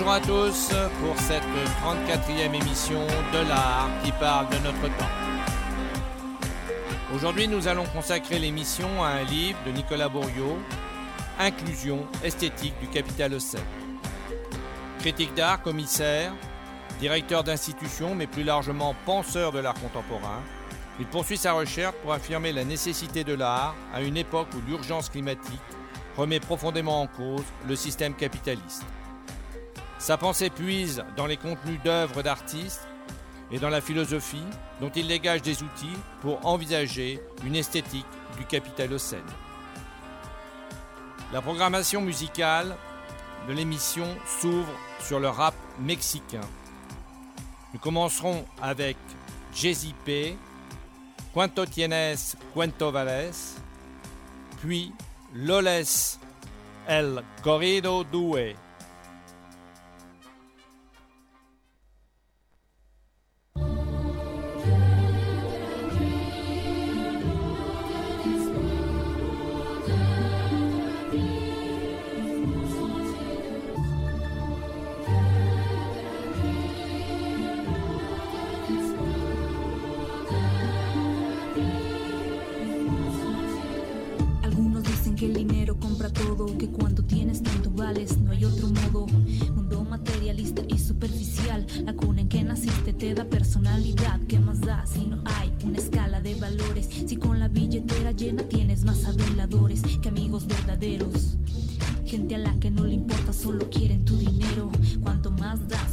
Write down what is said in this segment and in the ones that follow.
Bonjour à tous pour cette 34e émission de l'art qui parle de notre temps. Aujourd'hui, nous allons consacrer l'émission à un livre de Nicolas Bourriaud, Inclusion esthétique du capital océan. Critique d'art, commissaire, directeur d'institution, mais plus largement penseur de l'art contemporain, il poursuit sa recherche pour affirmer la nécessité de l'art à une époque où l'urgence climatique remet profondément en cause le système capitaliste. Sa pensée puise dans les contenus d'œuvres d'artistes et dans la philosophie dont il dégage des outils pour envisager une esthétique du capital capitalocène. La programmation musicale de l'émission s'ouvre sur le rap mexicain. Nous commencerons avec Jay P, Cuento Tienes, Cuento Vales, puis Loles El Corrido Due. La cuna en que naciste te da personalidad. ¿Qué más da si no hay una escala de valores? Si con la billetera llena tienes más aduladores que amigos verdaderos. Gente a la que no le importa, solo quieren tu dinero. Cuanto más das,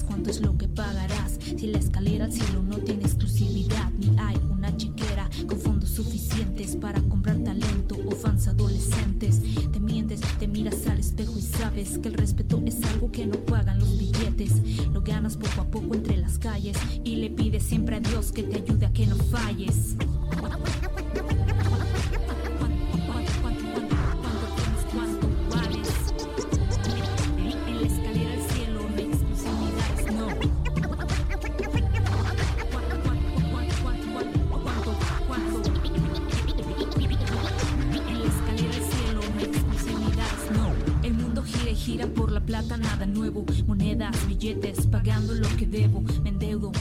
Siempre a Dios que te ayude a que no falles. En la escalera del cielo me expulsé mi No. En la escalera del cielo me expulsé mi No. El mundo gira y gira por la plata, nada nuevo. Monedas, billetes, pagando lo que debo. Me endeudo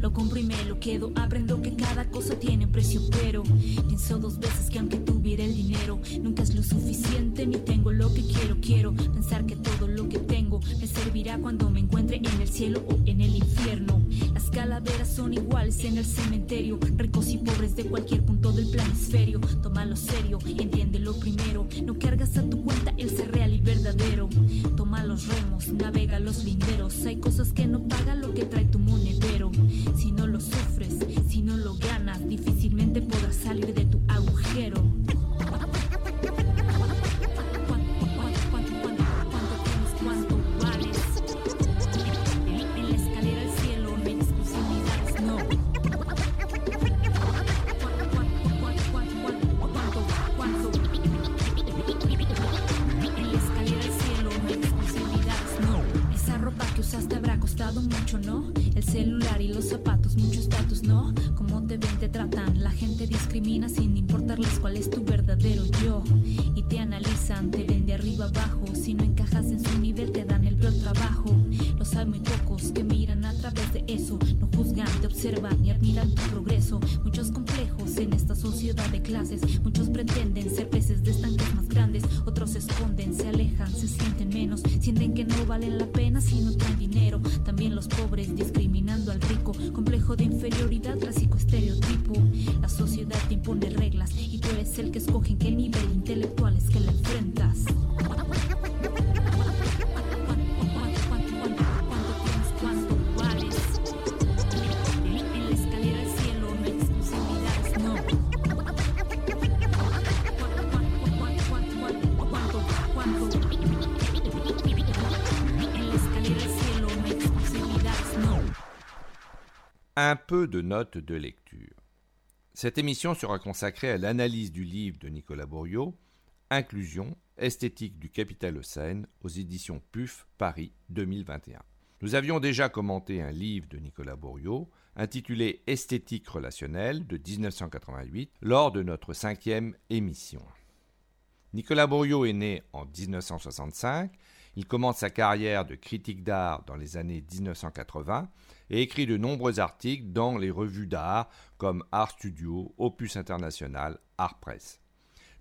lo compro y me lo quedo. Aprendo que cada cosa tiene precio, pero pienso dos veces que aunque tuviera el dinero, nunca es lo suficiente ni tengo lo que quiero. Quiero pensar que todo lo que tengo me servirá cuando me encuentre en el cielo o en el infierno. Las calaveras son iguales en el cementerio, ricos y pobres de cualquier punto del planisferio. Tómalo serio, entiéndelo primero. No cargas a tu cuenta el ser real y verdadero. Toma los remos, navega los linderos. Hay cosas que no pagan lo que trae tu monedero. Si no lo sufres, si no lo ganas, difícilmente podrás salir de mucho, ¿no? El celular y los zapatos, muchos datos, ¿no? Cómo te ven, te tratan, la gente discrimina sin importarles cuál es tu verdadero yo. Y te analizan, te ven prioridad clásico estereotipo. La sociedad te impone reglas y tú eres el que escoge en qué nivel un peu de notes de lecture. Cette émission sera consacrée à l'analyse du livre de Nicolas Bourriaud, Inclusion, esthétique du capital Océane, aux éditions PUF Paris 2021. Nous avions déjà commenté un livre de Nicolas Bourriaud intitulé Esthétique relationnelle de 1988 lors de notre cinquième émission. Nicolas Bourriaud est né en 1965. Il commence sa carrière de critique d'art dans les années 1980 et écrit de nombreux articles dans les revues d'art comme Art Studio, Opus International, Art Press.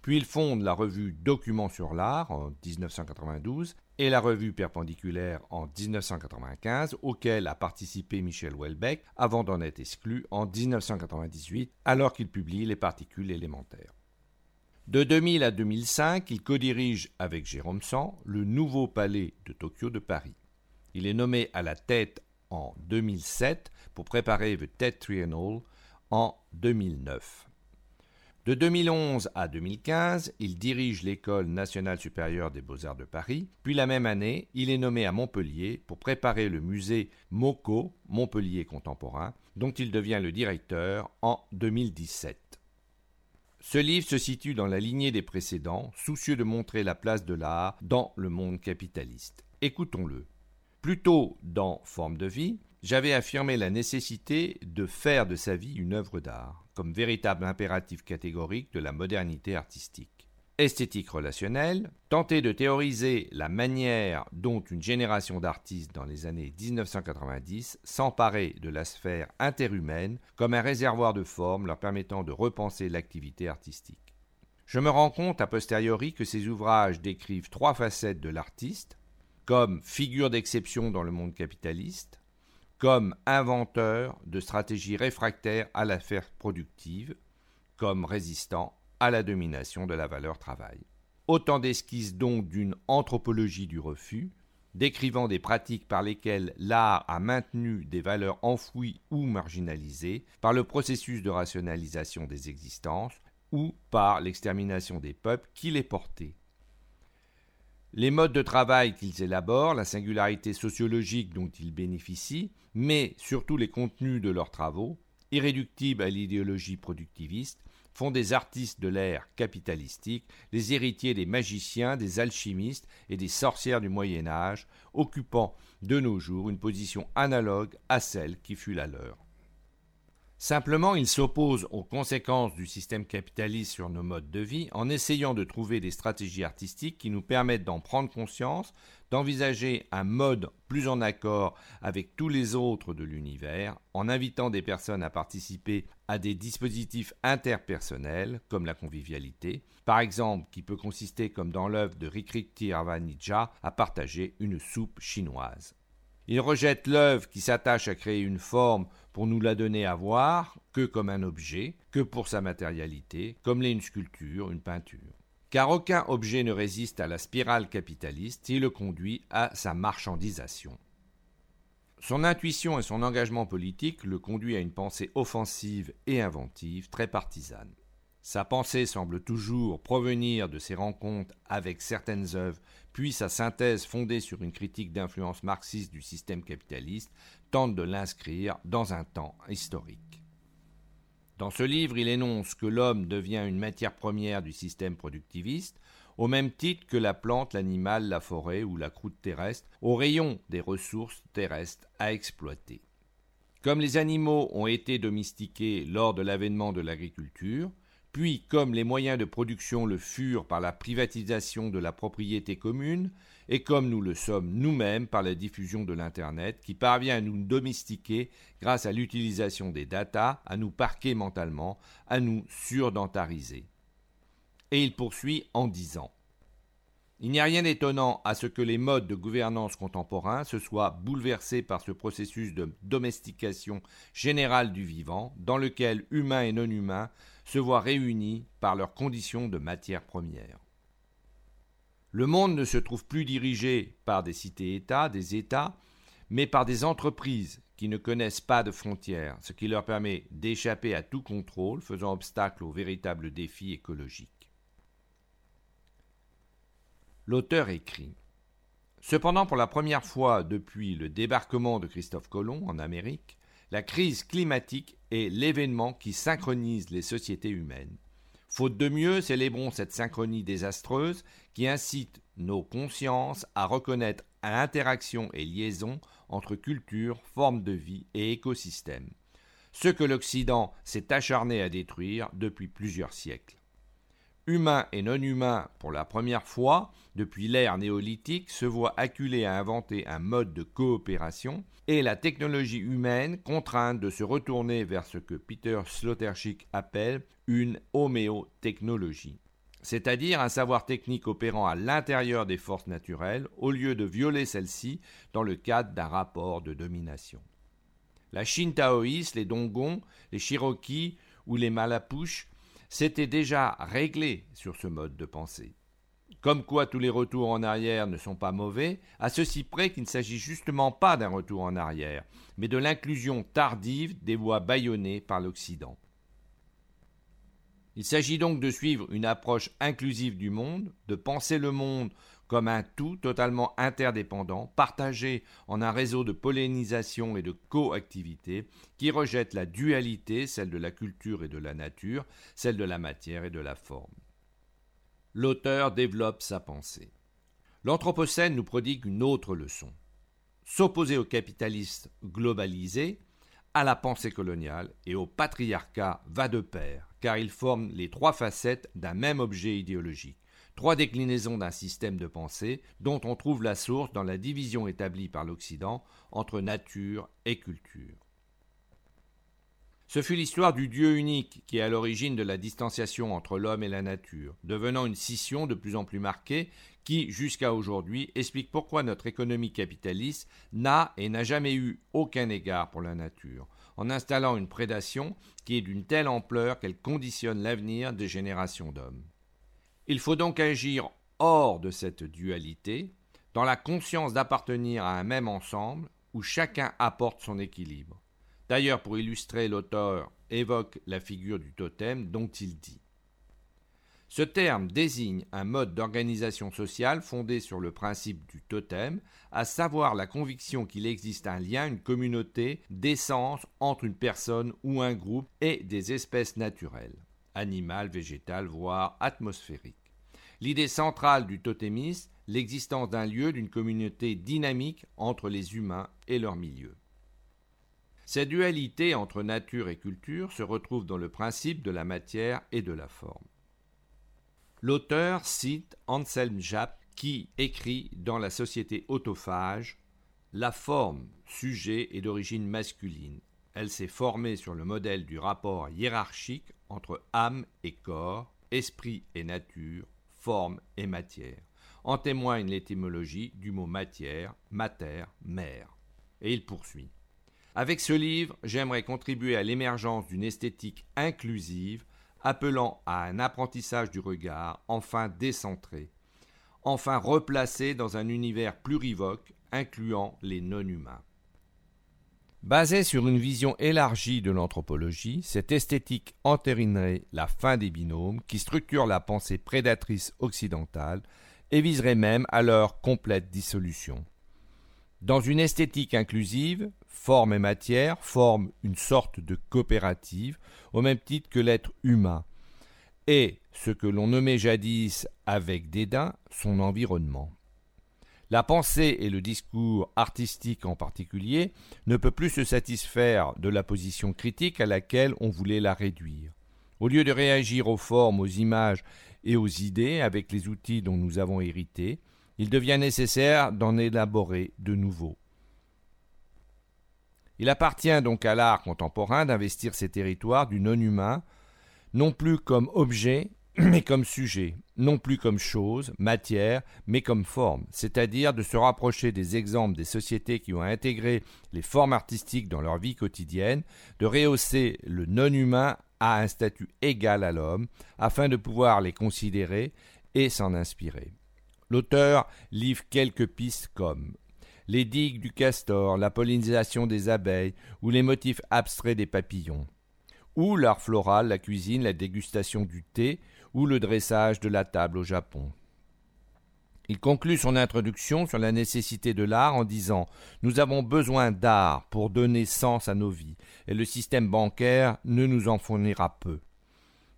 Puis il fonde la revue Documents sur l'art en 1992 et la revue Perpendiculaire en 1995, auquel a participé Michel Houellebecq avant d'en être exclu en 1998, alors qu'il publie Les particules élémentaires. De 2000 à 2005, il codirige avec Jérôme Sang le nouveau palais de Tokyo de Paris. Il est nommé à la tête en 2007 pour préparer The TED Triennial en 2009. De 2011 à 2015, il dirige l'École nationale supérieure des beaux-arts de Paris, puis la même année, il est nommé à Montpellier pour préparer le musée MoCo, Montpellier contemporain, dont il devient le directeur en 2017. Ce livre se situe dans la lignée des précédents, soucieux de montrer la place de l'art dans le monde capitaliste. Écoutons-le. Plutôt dans Forme de vie, j'avais affirmé la nécessité de faire de sa vie une œuvre d'art, comme véritable impératif catégorique de la modernité artistique. Esthétique relationnelle, tenter de théoriser la manière dont une génération d'artistes dans les années 1990 s'emparait de la sphère interhumaine comme un réservoir de formes leur permettant de repenser l'activité artistique. Je me rends compte a posteriori que ces ouvrages décrivent trois facettes de l'artiste, comme figure d'exception dans le monde capitaliste, comme inventeur de stratégies réfractaires à l'affaire productive, comme résistant à la domination de la valeur travail. Autant d'esquisses donc d'une anthropologie du refus, décrivant des pratiques par lesquelles l'art a maintenu des valeurs enfouies ou marginalisées par le processus de rationalisation des existences ou par l'extermination des peuples qui les portaient les modes de travail qu'ils élaborent, la singularité sociologique dont ils bénéficient, mais surtout les contenus de leurs travaux, irréductibles à l'idéologie productiviste, font des artistes de l'ère capitalistique les héritiers des magiciens, des alchimistes et des sorcières du Moyen Âge, occupant de nos jours une position analogue à celle qui fut la leur. Simplement, il s'oppose aux conséquences du système capitaliste sur nos modes de vie en essayant de trouver des stratégies artistiques qui nous permettent d'en prendre conscience, d'envisager un mode plus en accord avec tous les autres de l'univers, en invitant des personnes à participer à des dispositifs interpersonnels comme la convivialité, par exemple qui peut consister comme dans l'œuvre de Rikriti Arvanija à partager une soupe chinoise. Il rejette l'œuvre qui s'attache à créer une forme pour nous la donner à voir que comme un objet, que pour sa matérialité, comme l'est une sculpture, une peinture. Car aucun objet ne résiste à la spirale capitaliste et le conduit à sa marchandisation. Son intuition et son engagement politique le conduit à une pensée offensive et inventive très partisane. Sa pensée semble toujours provenir de ses rencontres avec certaines œuvres, puis sa synthèse fondée sur une critique d'influence marxiste du système capitaliste tente de l'inscrire dans un temps historique. Dans ce livre, il énonce que l'homme devient une matière première du système productiviste, au même titre que la plante, l'animal, la forêt ou la croûte terrestre, au rayon des ressources terrestres à exploiter. Comme les animaux ont été domestiqués lors de l'avènement de l'agriculture, puis comme les moyens de production le furent par la privatisation de la propriété commune, et comme nous le sommes nous-mêmes par la diffusion de l'Internet, qui parvient à nous domestiquer grâce à l'utilisation des datas, à nous parquer mentalement, à nous surdentariser. Et il poursuit en disant il n'y a rien d'étonnant à ce que les modes de gouvernance contemporains se soient bouleversés par ce processus de domestication générale du vivant, dans lequel humains et non humains se voient réunis par leurs conditions de matière première. Le monde ne se trouve plus dirigé par des cités-États, des États, mais par des entreprises qui ne connaissent pas de frontières, ce qui leur permet d'échapper à tout contrôle, faisant obstacle aux véritables défis écologiques. L'auteur écrit Cependant, pour la première fois depuis le débarquement de Christophe Colomb en Amérique, la crise climatique est l'événement qui synchronise les sociétés humaines. Faute de mieux, célébrons cette synchronie désastreuse qui incite nos consciences à reconnaître l'interaction et liaison entre culture, formes de vie et écosystèmes, ce que l'Occident s'est acharné à détruire depuis plusieurs siècles. Humains et non humains, pour la première fois depuis l'ère néolithique, se voient acculés à inventer un mode de coopération, et la technologie humaine contrainte de se retourner vers ce que Peter Sloterdijk appelle une homéotechnologie, c'est-à-dire un savoir technique opérant à l'intérieur des forces naturelles au lieu de violer celles-ci dans le cadre d'un rapport de domination. La Chine taoïste, les Dongons, les Cherokees ou les Malapouches s'étaient déjà réglés sur ce mode de pensée. Comme quoi tous les retours en arrière ne sont pas mauvais, à ceci près qu'il ne s'agit justement pas d'un retour en arrière, mais de l'inclusion tardive des voies bâillonnées par l'Occident. Il s'agit donc de suivre une approche inclusive du monde, de penser le monde comme un tout totalement interdépendant, partagé en un réseau de pollinisation et de coactivité, qui rejette la dualité, celle de la culture et de la nature, celle de la matière et de la forme. L'auteur développe sa pensée. L'Anthropocène nous prodigue une autre leçon. S'opposer au capitaliste globalisé, à la pensée coloniale et au patriarcat va de pair, car ils forment les trois facettes d'un même objet idéologique trois déclinaisons d'un système de pensée dont on trouve la source dans la division établie par l'Occident entre nature et culture. Ce fut l'histoire du Dieu unique qui est à l'origine de la distanciation entre l'homme et la nature, devenant une scission de plus en plus marquée qui, jusqu'à aujourd'hui, explique pourquoi notre économie capitaliste n'a et n'a jamais eu aucun égard pour la nature, en installant une prédation qui est d'une telle ampleur qu'elle conditionne l'avenir des générations d'hommes. Il faut donc agir hors de cette dualité, dans la conscience d'appartenir à un même ensemble où chacun apporte son équilibre. D'ailleurs, pour illustrer, l'auteur évoque la figure du totem dont il dit Ce terme désigne un mode d'organisation sociale fondé sur le principe du totem, à savoir la conviction qu'il existe un lien, une communauté d'essence entre une personne ou un groupe et des espèces naturelles animal, végétal, voire atmosphérique. L'idée centrale du totémisme, l'existence d'un lieu, d'une communauté dynamique entre les humains et leur milieu. Cette dualité entre nature et culture se retrouve dans le principe de la matière et de la forme. L'auteur cite Anselm Japp qui écrit dans La société autophage La forme, sujet, est d'origine masculine. Elle s'est formée sur le modèle du rapport hiérarchique entre âme et corps, esprit et nature, forme et matière. En témoigne l'étymologie du mot matière, mater, mère. Et il poursuit. Avec ce livre, j'aimerais contribuer à l'émergence d'une esthétique inclusive, appelant à un apprentissage du regard, enfin décentré, enfin replacé dans un univers plurivoque, incluant les non-humains. Basée sur une vision élargie de l'anthropologie, cette esthétique entérinerait la fin des binômes qui structurent la pensée prédatrice occidentale et viserait même à leur complète dissolution. Dans une esthétique inclusive, forme et matière forment une sorte de coopérative au même titre que l'être humain et ce que l'on nommait jadis avec dédain son environnement. La pensée et le discours artistique en particulier ne peut plus se satisfaire de la position critique à laquelle on voulait la réduire. Au lieu de réagir aux formes, aux images et aux idées avec les outils dont nous avons hérité, il devient nécessaire d'en élaborer de nouveaux. Il appartient donc à l'art contemporain d'investir ces territoires du non-humain, non plus comme objet, mais comme sujet, non plus comme chose, matière, mais comme forme, c'est-à-dire de se rapprocher des exemples des sociétés qui ont intégré les formes artistiques dans leur vie quotidienne, de rehausser le non-humain à un statut égal à l'homme, afin de pouvoir les considérer et s'en inspirer. L'auteur livre quelques pistes comme les digues du castor, la pollinisation des abeilles ou les motifs abstraits des papillons, ou l'art floral, la cuisine, la dégustation du thé, ou le dressage de la table au Japon. Il conclut son introduction sur la nécessité de l'art en disant Nous avons besoin d'art pour donner sens à nos vies, et le système bancaire ne nous en fournira peu.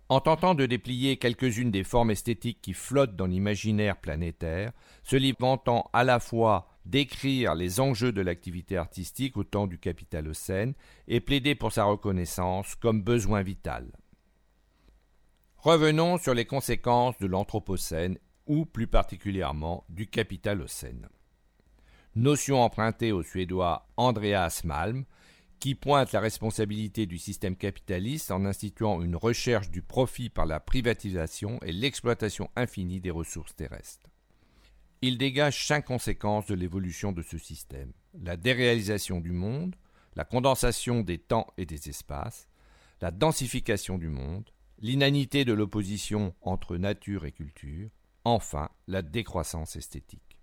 En tentant de déplier quelques-unes des formes esthétiques qui flottent dans l'imaginaire planétaire, ce livre entend à la fois décrire les enjeux de l'activité artistique au temps du capitalocène et plaider pour sa reconnaissance comme besoin vital. Revenons sur les conséquences de l'Anthropocène ou plus particulièrement du capitalocène. Notion empruntée au Suédois Andreas Malm, qui pointe la responsabilité du système capitaliste en instituant une recherche du profit par la privatisation et l'exploitation infinie des ressources terrestres. Il dégage cinq conséquences de l'évolution de ce système la déréalisation du monde, la condensation des temps et des espaces, la densification du monde, l'inanité de l'opposition entre nature et culture, enfin la décroissance esthétique.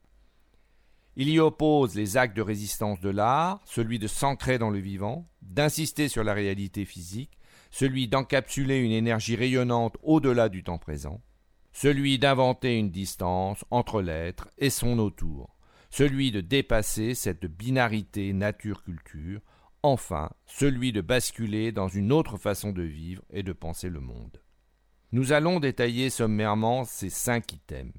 Il y oppose les actes de résistance de l'art, celui de s'ancrer dans le vivant, d'insister sur la réalité physique, celui d'encapsuler une énergie rayonnante au-delà du temps présent, celui d'inventer une distance entre l'être et son autour, celui de dépasser cette binarité nature-culture, enfin celui de basculer dans une autre façon de vivre et de penser le monde. Nous allons détailler sommairement ces cinq items.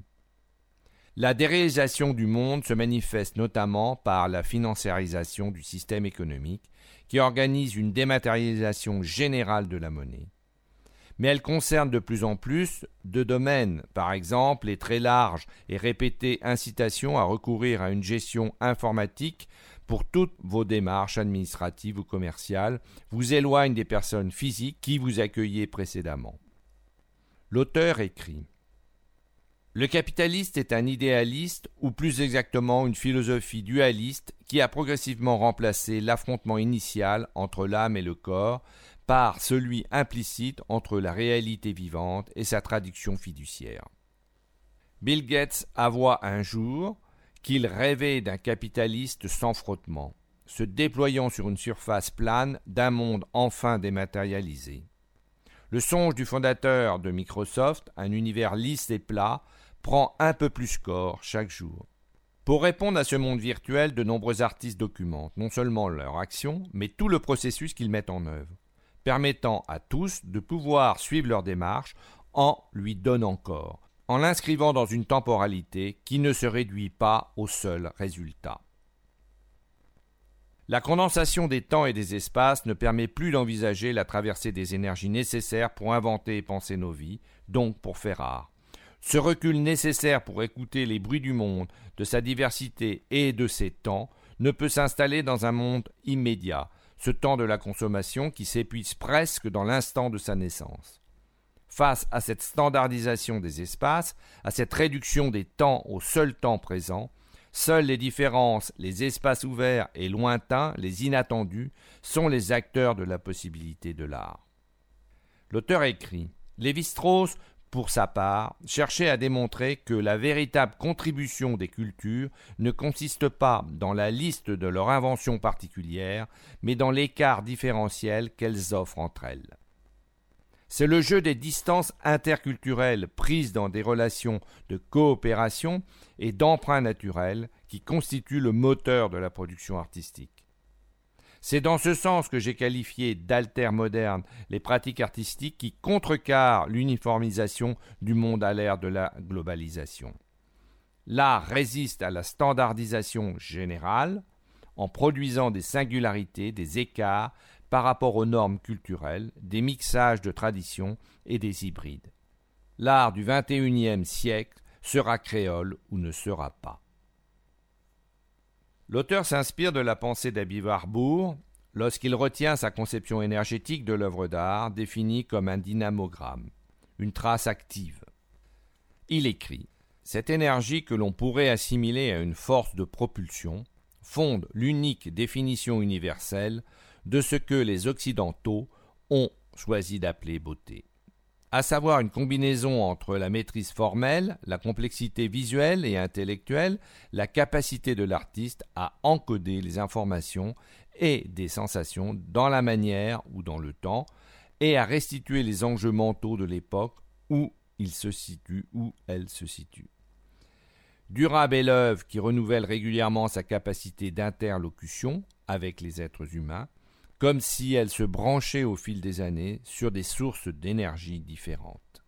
La déréalisation du monde se manifeste notamment par la financiarisation du système économique, qui organise une dématérialisation générale de la monnaie. Mais elle concerne de plus en plus de domaines, par exemple les très larges et répétées incitations à recourir à une gestion informatique pour toutes vos démarches administratives ou commerciales vous éloignent des personnes physiques qui vous accueillaient précédemment. L'auteur écrit le capitaliste est un idéaliste, ou plus exactement une philosophie dualiste, qui a progressivement remplacé l'affrontement initial entre l'âme et le corps par celui implicite entre la réalité vivante et sa traduction fiduciaire. Bill Gates avoua un jour qu'il rêvait d'un capitaliste sans frottement, se déployant sur une surface plane d'un monde enfin dématérialisé. Le songe du fondateur de Microsoft, un univers lisse et plat, prend un peu plus corps chaque jour. Pour répondre à ce monde virtuel, de nombreux artistes documentent non seulement leur action, mais tout le processus qu'ils mettent en œuvre, permettant à tous de pouvoir suivre leur démarche en lui donnant corps, en l'inscrivant dans une temporalité qui ne se réduit pas au seul résultat. La condensation des temps et des espaces ne permet plus d'envisager la traversée des énergies nécessaires pour inventer et penser nos vies, donc pour faire art. Ce recul nécessaire pour écouter les bruits du monde, de sa diversité et de ses temps, ne peut s'installer dans un monde immédiat, ce temps de la consommation qui s'épuise presque dans l'instant de sa naissance. Face à cette standardisation des espaces, à cette réduction des temps au seul temps présent, seules les différences, les espaces ouverts et lointains, les inattendus, sont les acteurs de la possibilité de l'art. L'auteur écrit Lévi-Strauss pour sa part, cherchait à démontrer que la véritable contribution des cultures ne consiste pas dans la liste de leurs inventions particulières, mais dans l'écart différentiel qu'elles offrent entre elles. C'est le jeu des distances interculturelles prises dans des relations de coopération et d'emprunt naturel qui constitue le moteur de la production artistique. C'est dans ce sens que j'ai qualifié d'alter moderne les pratiques artistiques qui contrecarrent l'uniformisation du monde à l'ère de la globalisation. L'art résiste à la standardisation générale en produisant des singularités, des écarts par rapport aux normes culturelles, des mixages de traditions et des hybrides. L'art du XXIe siècle sera créole ou ne sera pas. L'auteur s'inspire de la pensée d'Abby Warburg lorsqu'il retient sa conception énergétique de l'œuvre d'art définie comme un dynamogramme, une trace active. Il écrit Cette énergie que l'on pourrait assimiler à une force de propulsion fonde l'unique définition universelle de ce que les Occidentaux ont choisi d'appeler beauté à savoir une combinaison entre la maîtrise formelle, la complexité visuelle et intellectuelle, la capacité de l'artiste à encoder les informations et des sensations dans la manière ou dans le temps, et à restituer les enjeux mentaux de l'époque où il se situe, où elle se situe. Durable est l'œuvre qui renouvelle régulièrement sa capacité d'interlocution avec les êtres humains, comme si elle se branchait au fil des années sur des sources d'énergie différentes.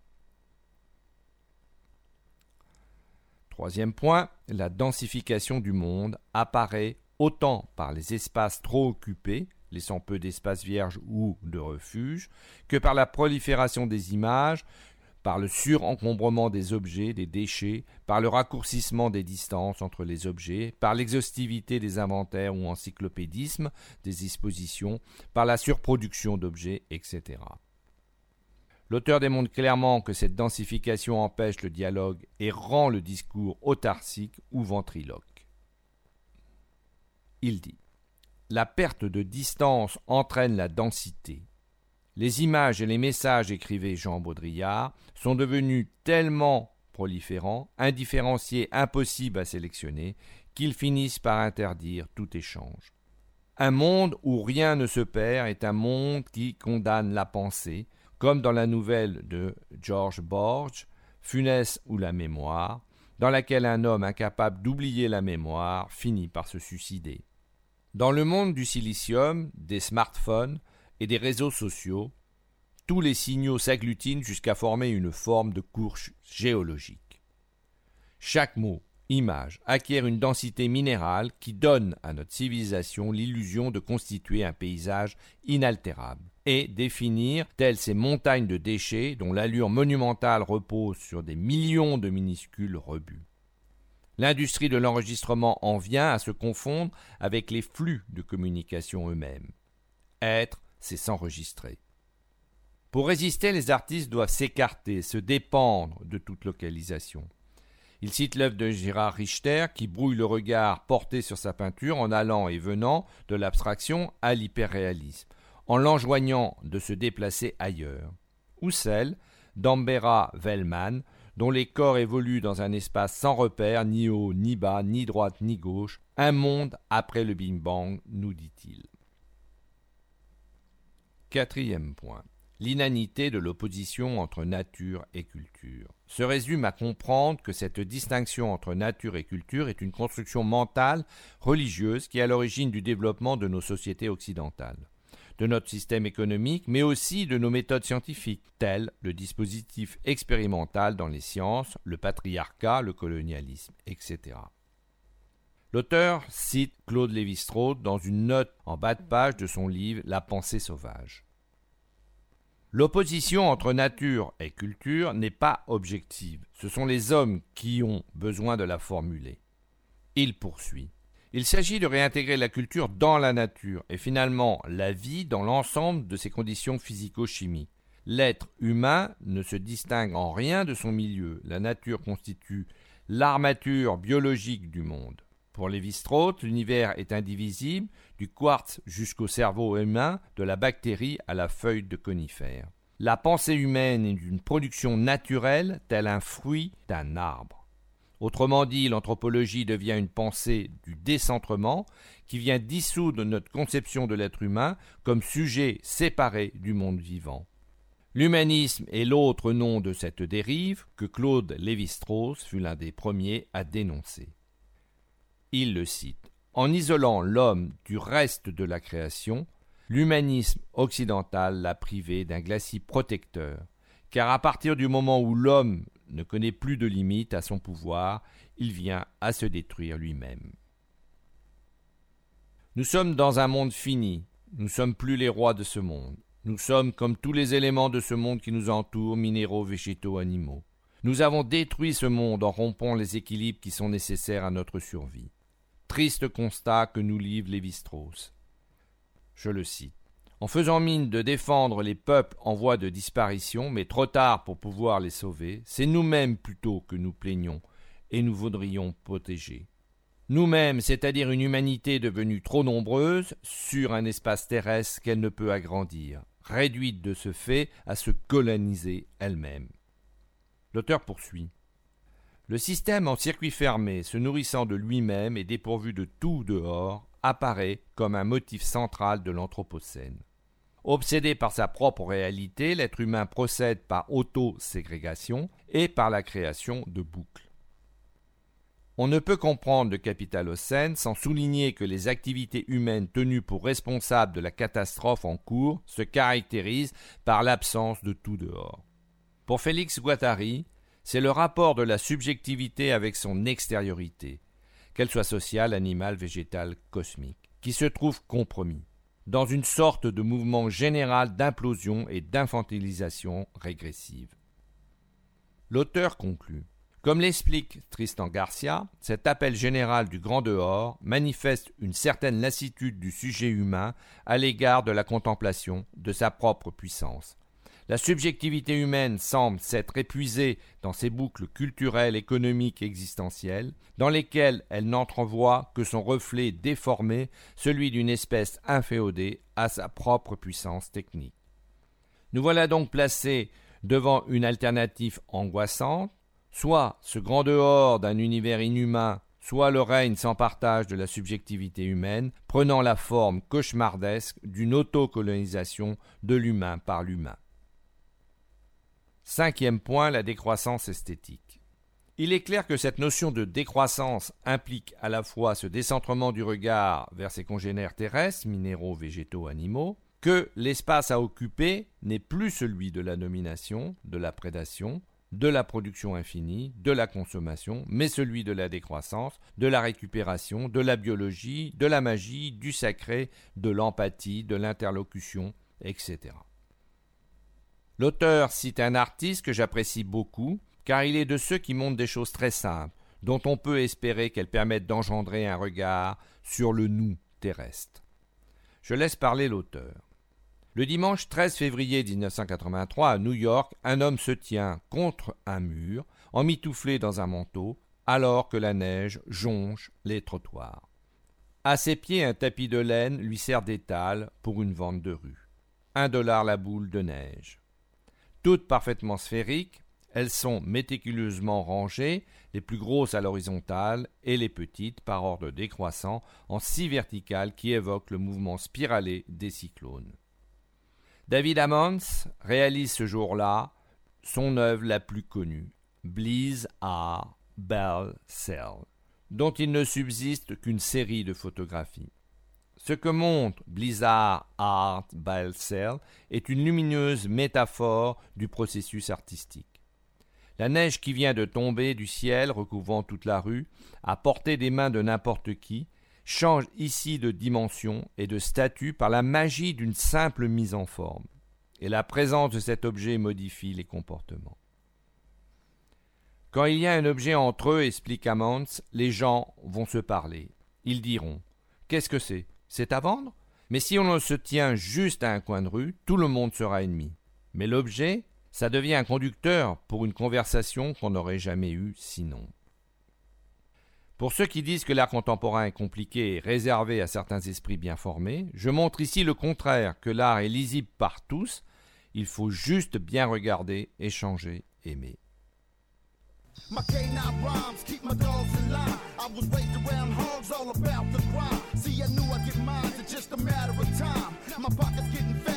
Troisième point, la densification du monde apparaît autant par les espaces trop occupés, laissant peu d'espace vierge ou de refuge, que par la prolifération des images, par le surencombrement des objets, des déchets, par le raccourcissement des distances entre les objets, par l'exhaustivité des inventaires ou encyclopédisme des dispositions, par la surproduction d'objets, etc. L'auteur démontre clairement que cette densification empêche le dialogue et rend le discours autarcique ou ventriloque. Il dit La perte de distance entraîne la densité. Les images et les messages, écrivait Jean Baudrillard, sont devenus tellement proliférants, indifférenciés, impossibles à sélectionner, qu'ils finissent par interdire tout échange. Un monde où rien ne se perd est un monde qui condamne la pensée, comme dans la nouvelle de George Borge, Funès ou la mémoire, dans laquelle un homme incapable d'oublier la mémoire finit par se suicider. Dans le monde du silicium, des smartphones et des réseaux sociaux, tous les signaux s'agglutinent jusqu'à former une forme de couche géologique. Chaque mot, image, acquiert une densité minérale qui donne à notre civilisation l'illusion de constituer un paysage inaltérable et définir, telles ces montagnes de déchets dont l'allure monumentale repose sur des millions de minuscules rebuts. L'industrie de l'enregistrement en vient à se confondre avec les flux de communication eux-mêmes. Être, c'est s'enregistrer. Pour résister, les artistes doivent s'écarter, se dépendre de toute localisation. Il cite l'œuvre de Gérard Richter qui brouille le regard porté sur sa peinture en allant et venant de l'abstraction à l'hyperréalisme en l'enjoignant de se déplacer ailleurs, ou celle d'Ambera Vellman, dont les corps évoluent dans un espace sans repère, ni haut, ni bas, ni droite, ni gauche, un monde après le Big Bang, nous dit-il. Quatrième point. L'inanité de l'opposition entre nature et culture se résume à comprendre que cette distinction entre nature et culture est une construction mentale, religieuse, qui est à l'origine du développement de nos sociétés occidentales de notre système économique, mais aussi de nos méthodes scientifiques, telles le dispositif expérimental dans les sciences, le patriarcat, le colonialisme, etc. L'auteur cite Claude Lévi-Strauss dans une note en bas de page de son livre La pensée sauvage. L'opposition entre nature et culture n'est pas objective, ce sont les hommes qui ont besoin de la formuler. Il poursuit. Il s'agit de réintégrer la culture dans la nature et finalement la vie dans l'ensemble de ses conditions physico-chimiques. L'être humain ne se distingue en rien de son milieu. La nature constitue l'armature biologique du monde. Pour Lévi-Strauss, l'univers est indivisible, du quartz jusqu'au cerveau humain, de la bactérie à la feuille de conifère. La pensée humaine est d'une production naturelle, tel un fruit d'un arbre. Autrement dit, l'anthropologie devient une pensée du décentrement qui vient dissoudre notre conception de l'être humain comme sujet séparé du monde vivant. L'humanisme est l'autre nom de cette dérive que Claude Lévi-Strauss fut l'un des premiers à dénoncer. Il le cite En isolant l'homme du reste de la création, l'humanisme occidental l'a privé d'un glacis protecteur, car à partir du moment où l'homme ne connaît plus de limite à son pouvoir, il vient à se détruire lui-même. Nous sommes dans un monde fini, nous ne sommes plus les rois de ce monde. Nous sommes comme tous les éléments de ce monde qui nous entoure, minéraux, végétaux, animaux. Nous avons détruit ce monde en rompant les équilibres qui sont nécessaires à notre survie. Triste constat que nous livre Lévi-Strauss. Je le cite en faisant mine de défendre les peuples en voie de disparition, mais trop tard pour pouvoir les sauver, c'est nous-mêmes plutôt que nous plaignons et nous voudrions protéger. Nous-mêmes, c'est-à-dire une humanité devenue trop nombreuse sur un espace terrestre qu'elle ne peut agrandir, réduite de ce fait à se coloniser elle-même. L'auteur poursuit. Le système en circuit fermé, se nourrissant de lui-même et dépourvu de tout dehors, apparaît comme un motif central de l'Anthropocène. Obsédé par sa propre réalité, l'être humain procède par auto-ségrégation et par la création de boucles. On ne peut comprendre le capitalocène sans souligner que les activités humaines tenues pour responsables de la catastrophe en cours se caractérisent par l'absence de tout dehors. Pour Félix Guattari, c'est le rapport de la subjectivité avec son extériorité, qu'elle soit sociale, animale, végétale, cosmique, qui se trouve compromis dans une sorte de mouvement général d'implosion et d'infantilisation régressive. L'auteur conclut. Comme l'explique Tristan Garcia, cet appel général du grand dehors manifeste une certaine lassitude du sujet humain à l'égard de la contemplation de sa propre puissance. La subjectivité humaine semble s'être épuisée dans ces boucles culturelles, économiques et existentielles, dans lesquelles elle n'entrevoit que son reflet déformé, celui d'une espèce inféodée à sa propre puissance technique. Nous voilà donc placés devant une alternative angoissante, soit ce grand dehors d'un univers inhumain, soit le règne sans partage de la subjectivité humaine, prenant la forme cauchemardesque d'une autocolonisation de l'humain par l'humain. Cinquième point, la décroissance esthétique. Il est clair que cette notion de décroissance implique à la fois ce décentrement du regard vers ses congénères terrestres, minéraux, végétaux, animaux, que l'espace à occuper n'est plus celui de la nomination, de la prédation, de la production infinie, de la consommation, mais celui de la décroissance, de la récupération, de la biologie, de la magie, du sacré, de l'empathie, de l'interlocution, etc. L'auteur cite un artiste que j'apprécie beaucoup, car il est de ceux qui montrent des choses très simples, dont on peut espérer qu'elles permettent d'engendrer un regard sur le nous terrestre. Je laisse parler l'auteur. Le dimanche 13 février 1983, à New York, un homme se tient contre un mur, emmitouflé dans un manteau, alors que la neige jonche les trottoirs. À ses pieds, un tapis de laine lui sert d'étal pour une vente de rue. Un dollar la boule de neige. Toutes parfaitement sphériques, elles sont méticuleusement rangées, les plus grosses à l'horizontale et les petites par ordre décroissant en scie verticale qui évoquent le mouvement spiralé des cyclones. David Ammons réalise ce jour-là son œuvre la plus connue, Bliss Art Bell Cell, dont il ne subsiste qu'une série de photographies. Ce que montre Blizzard Art Bell Cell est une lumineuse métaphore du processus artistique. La neige qui vient de tomber du ciel recouvrant toute la rue, à portée des mains de n'importe qui, change ici de dimension et de statut par la magie d'une simple mise en forme. Et la présence de cet objet modifie les comportements. Quand il y a un objet entre eux, explique Ammons, les gens vont se parler. Ils diront Qu'est-ce que c'est? C'est à vendre Mais si on se tient juste à un coin de rue, tout le monde sera ennemi. Mais l'objet, ça devient un conducteur pour une conversation qu'on n'aurait jamais eue sinon. Pour ceux qui disent que l'art contemporain est compliqué et réservé à certains esprits bien formés, je montre ici le contraire, que l'art est lisible par tous, il faut juste bien regarder, échanger, aimer. I knew I'd get mine, it's just a matter of time. My pocket's getting fatter,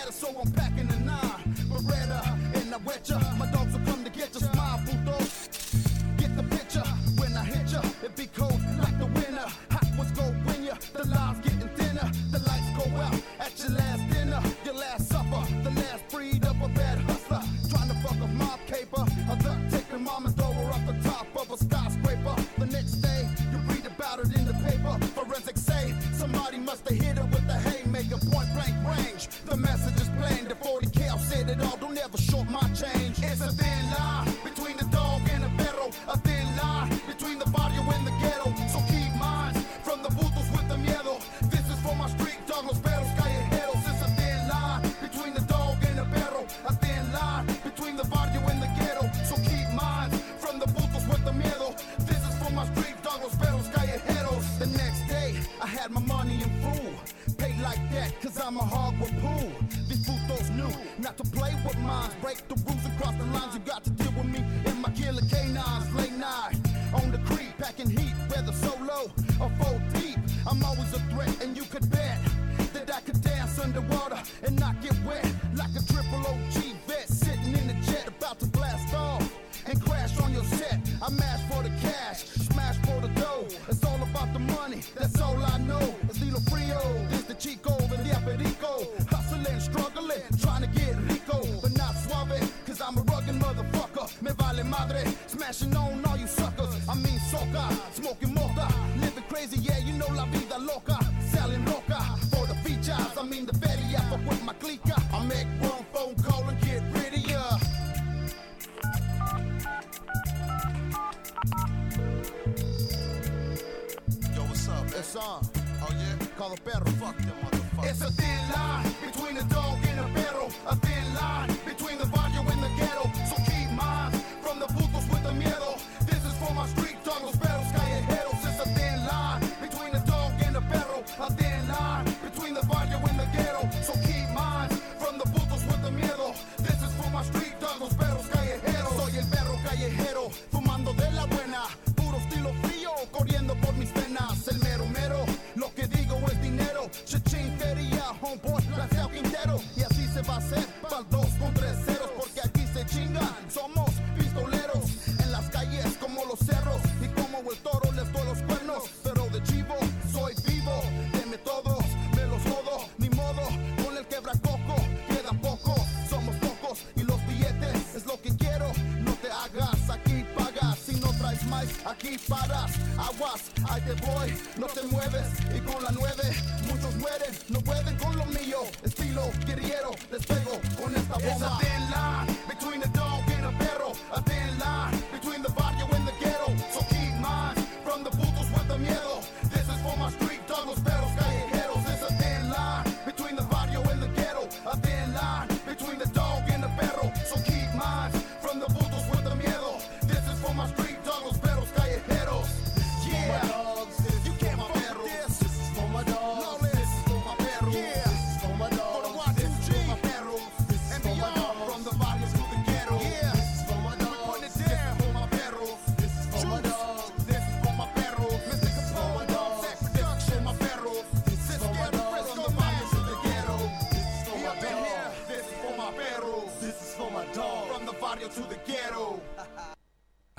Oh yeah? Call a. Fuck them motherfuckers. It's a thin line between a dog and a barrel. A thin line between the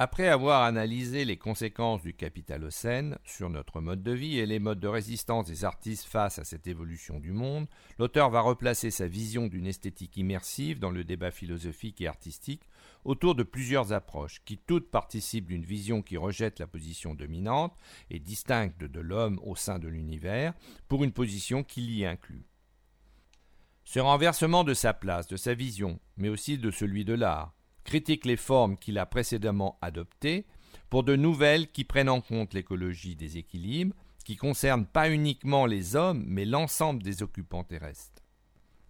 Après avoir analysé les conséquences du capitalocène sur notre mode de vie et les modes de résistance des artistes face à cette évolution du monde, l'auteur va replacer sa vision d'une esthétique immersive dans le débat philosophique et artistique autour de plusieurs approches qui toutes participent d'une vision qui rejette la position dominante et distincte de l'homme au sein de l'univers pour une position qui l'y inclut. Ce renversement de sa place, de sa vision, mais aussi de celui de l'art, critique les formes qu'il a précédemment adoptées pour de nouvelles qui prennent en compte l'écologie des équilibres, qui concernent pas uniquement les hommes, mais l'ensemble des occupants terrestres.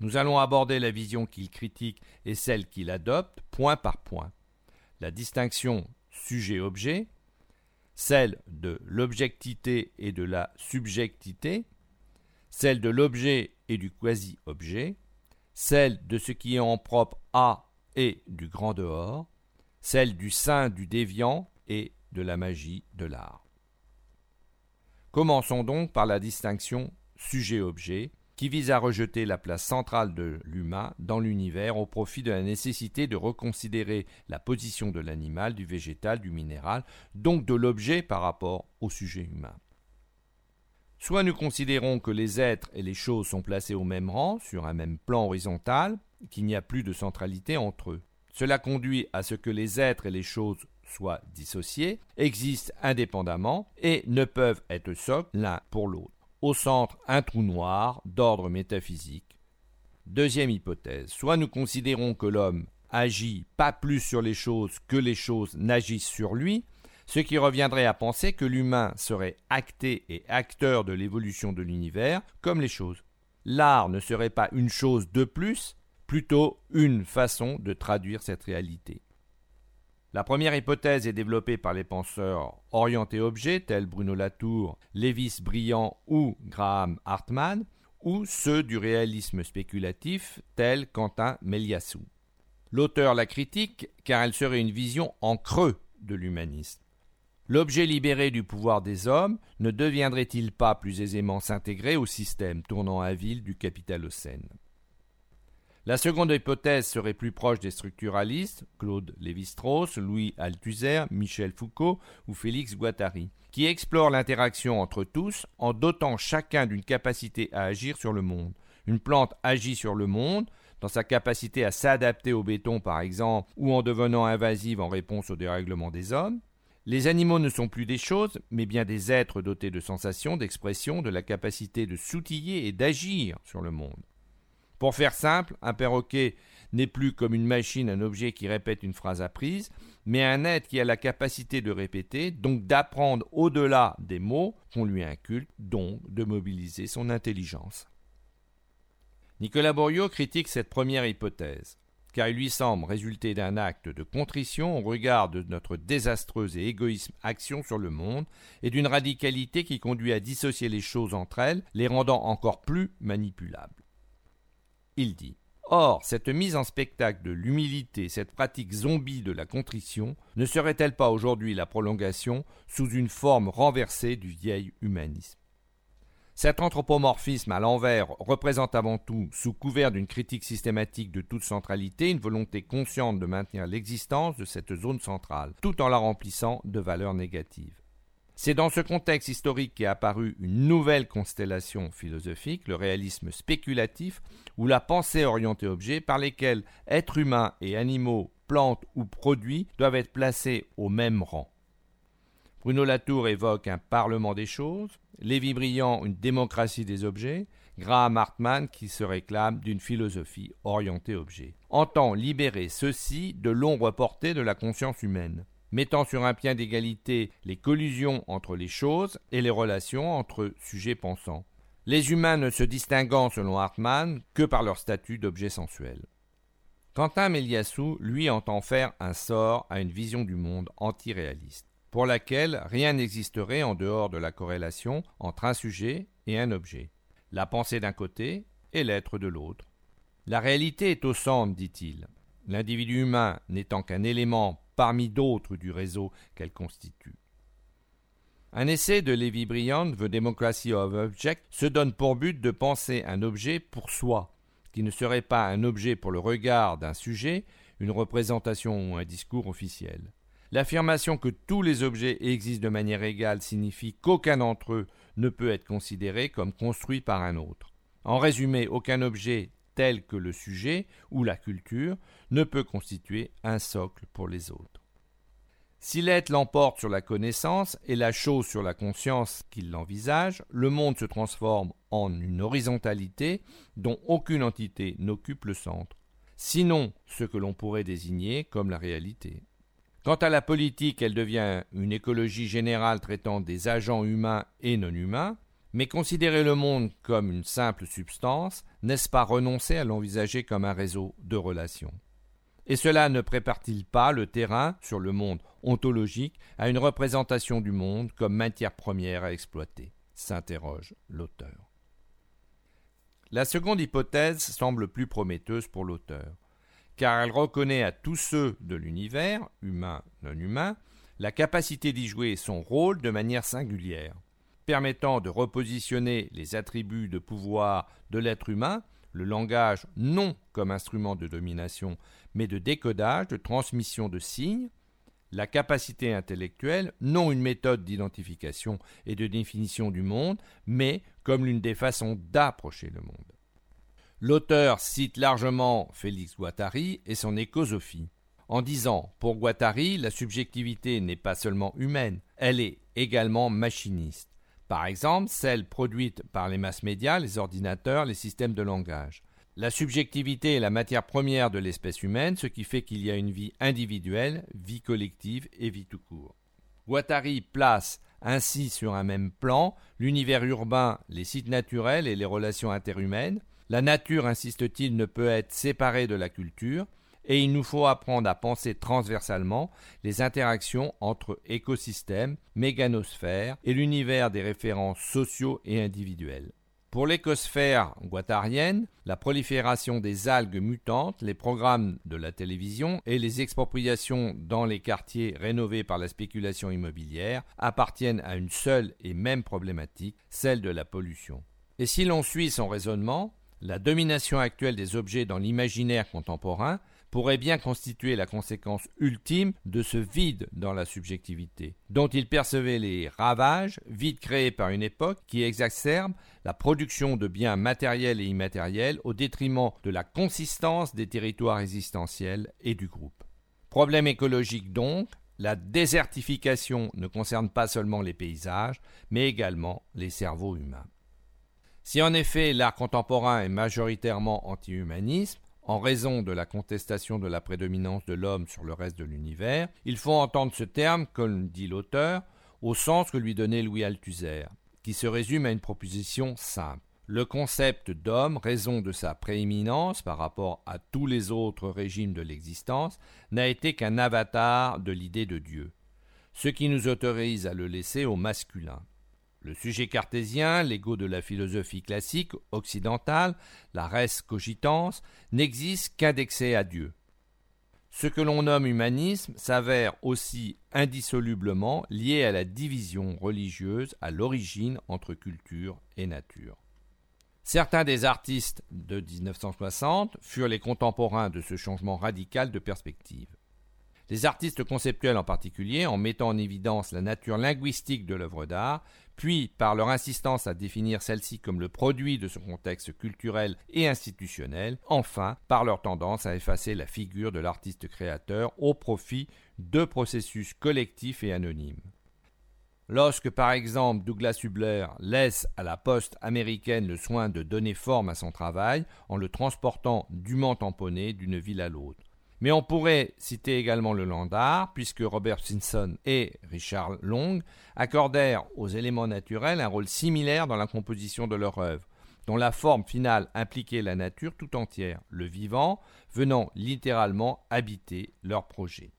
Nous allons aborder la vision qu'il critique et celle qu'il adopte, point par point. La distinction sujet-objet, celle de l'objectivité et de la subjectivité, celle de l'objet et du quasi-objet, celle de ce qui est en propre à et du grand dehors, celle du sein du déviant et de la magie de l'art. Commençons donc par la distinction sujet-objet, qui vise à rejeter la place centrale de l'humain dans l'univers au profit de la nécessité de reconsidérer la position de l'animal, du végétal, du minéral, donc de l'objet par rapport au sujet humain. Soit nous considérons que les êtres et les choses sont placés au même rang, sur un même plan horizontal, qu'il n'y a plus de centralité entre eux. Cela conduit à ce que les êtres et les choses soient dissociés, existent indépendamment et ne peuvent être socles l'un pour l'autre. Au centre, un trou noir d'ordre métaphysique. Deuxième hypothèse, soit nous considérons que l'homme agit pas plus sur les choses que les choses n'agissent sur lui, ce qui reviendrait à penser que l'humain serait acté et acteur de l'évolution de l'univers comme les choses. L'art ne serait pas une chose de plus, plutôt une façon de traduire cette réalité. La première hypothèse est développée par les penseurs orientés objets tels Bruno Latour, Lévis Briand ou Graham Hartmann, ou ceux du réalisme spéculatif tels Quentin Méliassou. L'auteur la critique car elle serait une vision en creux de l'humanisme. L'objet libéré du pouvoir des hommes ne deviendrait-il pas plus aisément s'intégrer au système tournant à ville du capitalocène? La seconde hypothèse serait plus proche des structuralistes, Claude Lévi-Strauss, Louis Althusser, Michel Foucault ou Félix Guattari, qui explorent l'interaction entre tous en dotant chacun d'une capacité à agir sur le monde. Une plante agit sur le monde, dans sa capacité à s'adapter au béton par exemple, ou en devenant invasive en réponse au dérèglement des hommes. Les animaux ne sont plus des choses, mais bien des êtres dotés de sensations, d'expression, de la capacité de s'outiller et d'agir sur le monde. Pour faire simple, un perroquet n'est plus comme une machine, un objet qui répète une phrase apprise, mais un être qui a la capacité de répéter, donc d'apprendre au-delà des mots qu'on lui inculte, donc de mobiliser son intelligence. Nicolas Borio critique cette première hypothèse, car il lui semble résulter d'un acte de contrition au regard de notre désastreuse et égoïsme action sur le monde, et d'une radicalité qui conduit à dissocier les choses entre elles, les rendant encore plus manipulables. Il dit Or, cette mise en spectacle de l'humilité, cette pratique zombie de la contrition, ne serait-elle pas aujourd'hui la prolongation, sous une forme renversée, du vieil humanisme? Cet anthropomorphisme à l'envers représente avant tout, sous couvert d'une critique systématique de toute centralité, une volonté consciente de maintenir l'existence de cette zone centrale, tout en la remplissant de valeurs négatives. C'est dans ce contexte historique qu'est apparue une nouvelle constellation philosophique, le réalisme spéculatif, ou la pensée orientée objet, par lesquels êtres humains et animaux, plantes ou produits doivent être placés au même rang. Bruno Latour évoque un parlement des choses, Lévy-Briand une démocratie des objets, Graham Hartman qui se réclame d'une philosophie orientée objet, entend libérer ceci de l'ombre portée de la conscience humaine, mettant sur un pied d'égalité les collusions entre les choses et les relations entre sujets pensants, les humains ne se distinguant selon Hartman que par leur statut d'objet sensuel. Quentin Méliassou, lui, entend faire un sort à une vision du monde antiréaliste, pour laquelle rien n'existerait en dehors de la corrélation entre un sujet et un objet la pensée d'un côté et l'être de l'autre. La réalité est au centre, dit-il, l'individu humain n'étant qu'un élément parmi d'autres du réseau qu'elle constitue. Un essai de Lévi Briand, The Democracy of Object, se donne pour but de penser un objet pour soi, qui ne serait pas un objet pour le regard d'un sujet, une représentation ou un discours officiel. L'affirmation que tous les objets existent de manière égale signifie qu'aucun d'entre eux ne peut être considéré comme construit par un autre. En résumé, aucun objet tel que le sujet ou la culture ne peut constituer un socle pour les autres. Si l'être l'emporte sur la connaissance et la chose sur la conscience qu'il l'envisage, le monde se transforme en une horizontalité dont aucune entité n'occupe le centre, sinon ce que l'on pourrait désigner comme la réalité. Quant à la politique, elle devient une écologie générale traitant des agents humains et non humains, mais considérer le monde comme une simple substance, n'est-ce pas renoncer à l'envisager comme un réseau de relations? Et cela ne prépare-t-il pas le terrain, sur le monde ontologique, à une représentation du monde comme matière première à exploiter? s'interroge l'auteur. La seconde hypothèse semble plus prometteuse pour l'auteur car elle reconnaît à tous ceux de l'univers, humain, non humain, la capacité d'y jouer son rôle de manière singulière, permettant de repositionner les attributs de pouvoir de l'être humain, le langage non comme instrument de domination, mais de décodage, de transmission de signes, la capacité intellectuelle, non une méthode d'identification et de définition du monde, mais comme l'une des façons d'approcher le monde. L'auteur cite largement Félix Guattari et son écosophie, en disant Pour Guattari, la subjectivité n'est pas seulement humaine, elle est également machiniste. Par exemple, celle produite par les masses médias, les ordinateurs, les systèmes de langage. La subjectivité est la matière première de l'espèce humaine, ce qui fait qu'il y a une vie individuelle, vie collective et vie tout court. Guattari place ainsi sur un même plan l'univers urbain, les sites naturels et les relations interhumaines, la nature, insiste-t-il, ne peut être séparée de la culture, et il nous faut apprendre à penser transversalement les interactions entre écosystèmes, méganosphères et l'univers des références sociaux et individuels. Pour l'écosphère guattarienne, la prolifération des algues mutantes, les programmes de la télévision et les expropriations dans les quartiers rénovés par la spéculation immobilière appartiennent à une seule et même problématique, celle de la pollution. Et si l'on suit son raisonnement, la domination actuelle des objets dans l'imaginaire contemporain pourrait bien constituer la conséquence ultime de ce vide dans la subjectivité, dont il percevait les ravages, vide créé par une époque qui exacerbe la production de biens matériels et immatériels au détriment de la consistance des territoires existentiels et du groupe. Problème écologique donc, la désertification ne concerne pas seulement les paysages, mais également les cerveaux humains. Si en effet l'art contemporain est majoritairement anti-humanisme, en raison de la contestation de la prédominance de l'homme sur le reste de l'univers, il faut entendre ce terme, comme dit l'auteur, au sens que lui donnait Louis Althusser, qui se résume à une proposition simple. Le concept d'homme, raison de sa prééminence par rapport à tous les autres régimes de l'existence, n'a été qu'un avatar de l'idée de Dieu, ce qui nous autorise à le laisser au masculin. Le sujet cartésien, l'ego de la philosophie classique occidentale, la res cogitans, n'existe qu'indexé à Dieu. Ce que l'on nomme humanisme s'avère aussi indissolublement lié à la division religieuse à l'origine entre culture et nature. Certains des artistes de 1960 furent les contemporains de ce changement radical de perspective. Les artistes conceptuels en particulier, en mettant en évidence la nature linguistique de l'œuvre d'art, puis par leur insistance à définir celle-ci comme le produit de son contexte culturel et institutionnel, enfin par leur tendance à effacer la figure de l'artiste créateur au profit de processus collectifs et anonymes. Lorsque par exemple Douglas Hubler laisse à la poste américaine le soin de donner forme à son travail en le transportant dûment tamponné d'une ville à l'autre. Mais on pourrait citer également le Landard, puisque Robert Simpson et Richard Long accordèrent aux éléments naturels un rôle similaire dans la composition de leur œuvre, dont la forme finale impliquait la nature tout entière, le vivant venant littéralement habiter leur projet.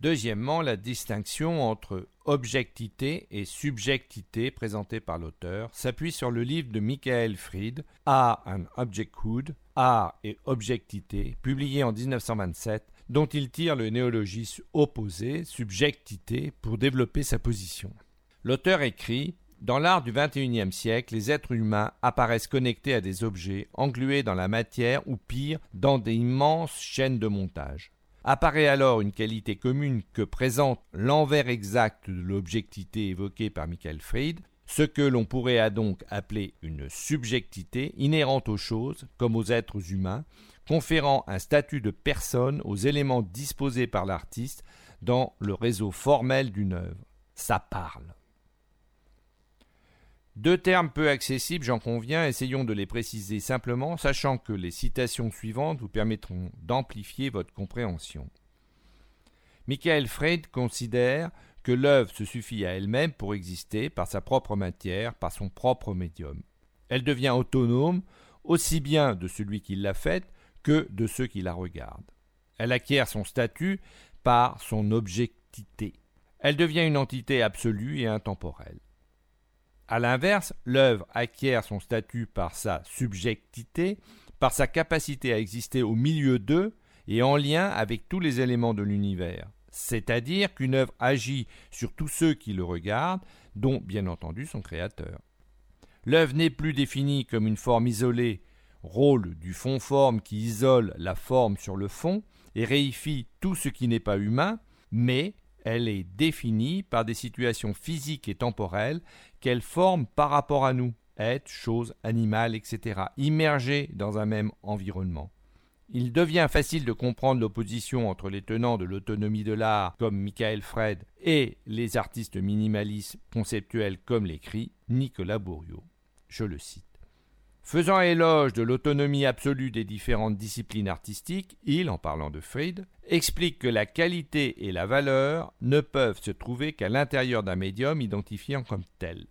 Deuxièmement, la distinction entre objectivité et subjectivité présentée par l'auteur s'appuie sur le livre de Michael Fried, Art and Objecthood, et Objectivité, publié en 1927, dont il tire le néologisme opposé, subjectivité, pour développer sa position. L'auteur écrit Dans l'art du XXIe siècle, les êtres humains apparaissent connectés à des objets, englués dans la matière ou pire, dans des immenses chaînes de montage. Apparaît alors une qualité commune que présente l'envers exact de l'objectivité évoquée par Michael Fried, ce que l'on pourrait donc appeler une subjectivité inhérente aux choses comme aux êtres humains, conférant un statut de personne aux éléments disposés par l'artiste dans le réseau formel d'une œuvre. Ça parle. Deux termes peu accessibles, j'en conviens, essayons de les préciser simplement, sachant que les citations suivantes vous permettront d'amplifier votre compréhension. Michael Freud considère que l'œuvre se suffit à elle-même pour exister par sa propre matière, par son propre médium. Elle devient autonome aussi bien de celui qui l'a faite que de ceux qui la regardent. Elle acquiert son statut par son objectivité. Elle devient une entité absolue et intemporelle. A l'inverse, l'œuvre acquiert son statut par sa subjectivité, par sa capacité à exister au milieu d'eux et en lien avec tous les éléments de l'univers. C'est-à-dire qu'une œuvre agit sur tous ceux qui le regardent, dont bien entendu son créateur. L'œuvre n'est plus définie comme une forme isolée, rôle du fond-forme qui isole la forme sur le fond et réifie tout ce qui n'est pas humain, mais elle est définie par des situations physiques et temporelles qu'elle forme par rapport à nous, êtres, choses, animales, etc., immergés dans un même environnement. Il devient facile de comprendre l'opposition entre les tenants de l'autonomie de l'art comme Michael Fred et les artistes minimalistes conceptuels comme l'écrit Nicolas Bourriot. Je le cite. Faisant éloge de l'autonomie absolue des différentes disciplines artistiques, il, en parlant de Fried, explique que la qualité et la valeur ne peuvent se trouver qu'à l'intérieur d'un médium identifiant comme tel,